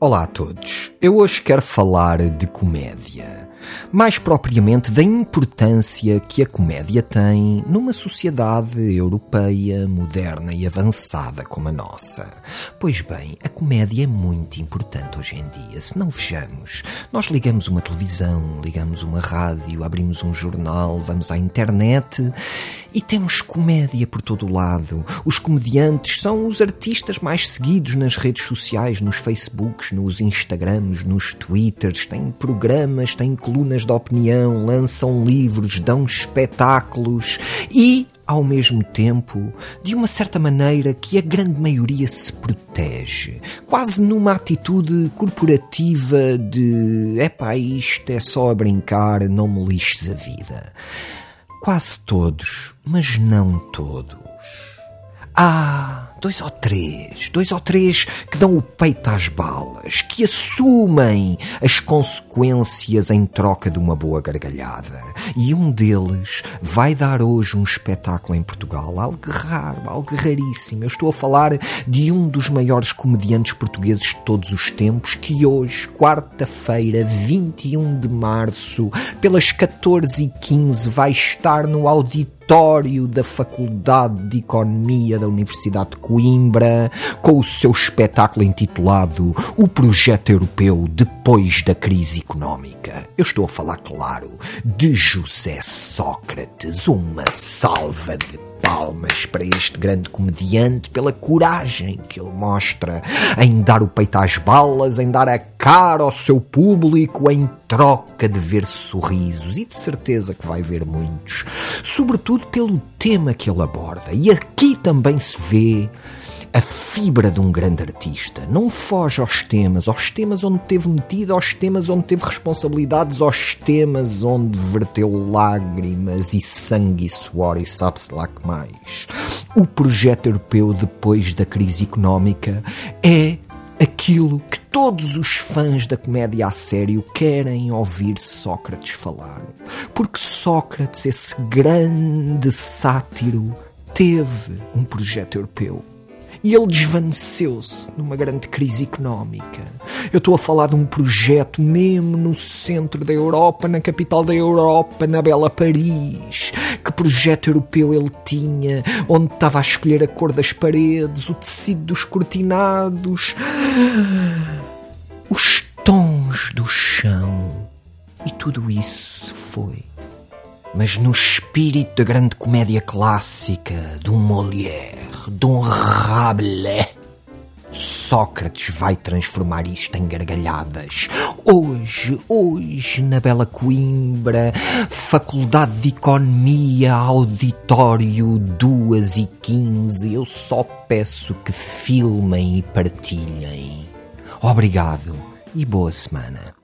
Olá a todos. Eu hoje quero falar de comédia. Mais propriamente da importância que a comédia tem numa sociedade europeia, moderna e avançada como a nossa. Pois bem, a comédia é muito importante hoje em dia. Se não vejamos, nós ligamos uma televisão, ligamos uma rádio, abrimos um jornal, vamos à internet e temos comédia por todo o lado. Os comediantes são os artistas mais seguidos nas redes sociais, nos Facebooks, nos Instagrams, nos Twitters. Têm programas, têm colunas de opinião, lançam livros, dão espetáculos e ao mesmo tempo, de uma certa maneira que a grande maioria se protege, quase numa atitude corporativa de epá, isto é só a brincar, não me lixes a vida. Quase todos, mas não todos. Ah, dois ou três, dois ou três que dão o peito às balas, que assumem as consequências em troca de uma boa gargalhada. E um deles vai dar hoje um espetáculo em Portugal, algo raro, algo raríssimo. Eu estou a falar de um dos maiores comediantes portugueses de todos os tempos, que hoje, quarta-feira, 21 de março, pelas 14h15, vai estar no auditório auditório da Faculdade de Economia da Universidade de Coimbra, com o seu espetáculo intitulado O Projeto Europeu Depois da Crise Económica. Eu estou a falar, claro, de José Sócrates. Uma salva de palmas para este grande comediante pela coragem que ele mostra em dar o peito às balas, em dar a cara ao seu público, em troca de ver sorrisos e de certeza que vai ver muitos, sobretudo pelo tema que ele aborda. E aqui também se vê a fibra de um grande artista. Não foge aos temas, aos temas onde teve metido, aos temas onde teve responsabilidades, aos temas onde verteu lágrimas e sangue e suor e sabe-se lá que mais. O projeto europeu depois da crise económica é aquilo que todos os fãs da comédia a sério querem ouvir Sócrates falar. Porque Sócrates, esse grande sátiro, teve um projeto europeu e ele desvaneceu-se numa grande crise económica. Eu estou a falar de um projeto mesmo no centro da Europa, na capital da Europa, na bela Paris. Que projeto europeu ele tinha, onde estava a escolher a cor das paredes, o tecido dos cortinados, os tons do chão. E tudo isso foi mas no espírito da grande comédia clássica, de um Molière, de um Rabelais. Sócrates vai transformar isto em gargalhadas. Hoje, hoje, na Bela Coimbra, Faculdade de Economia, auditório 2 e 15. Eu só peço que filmem e partilhem. Obrigado e boa semana.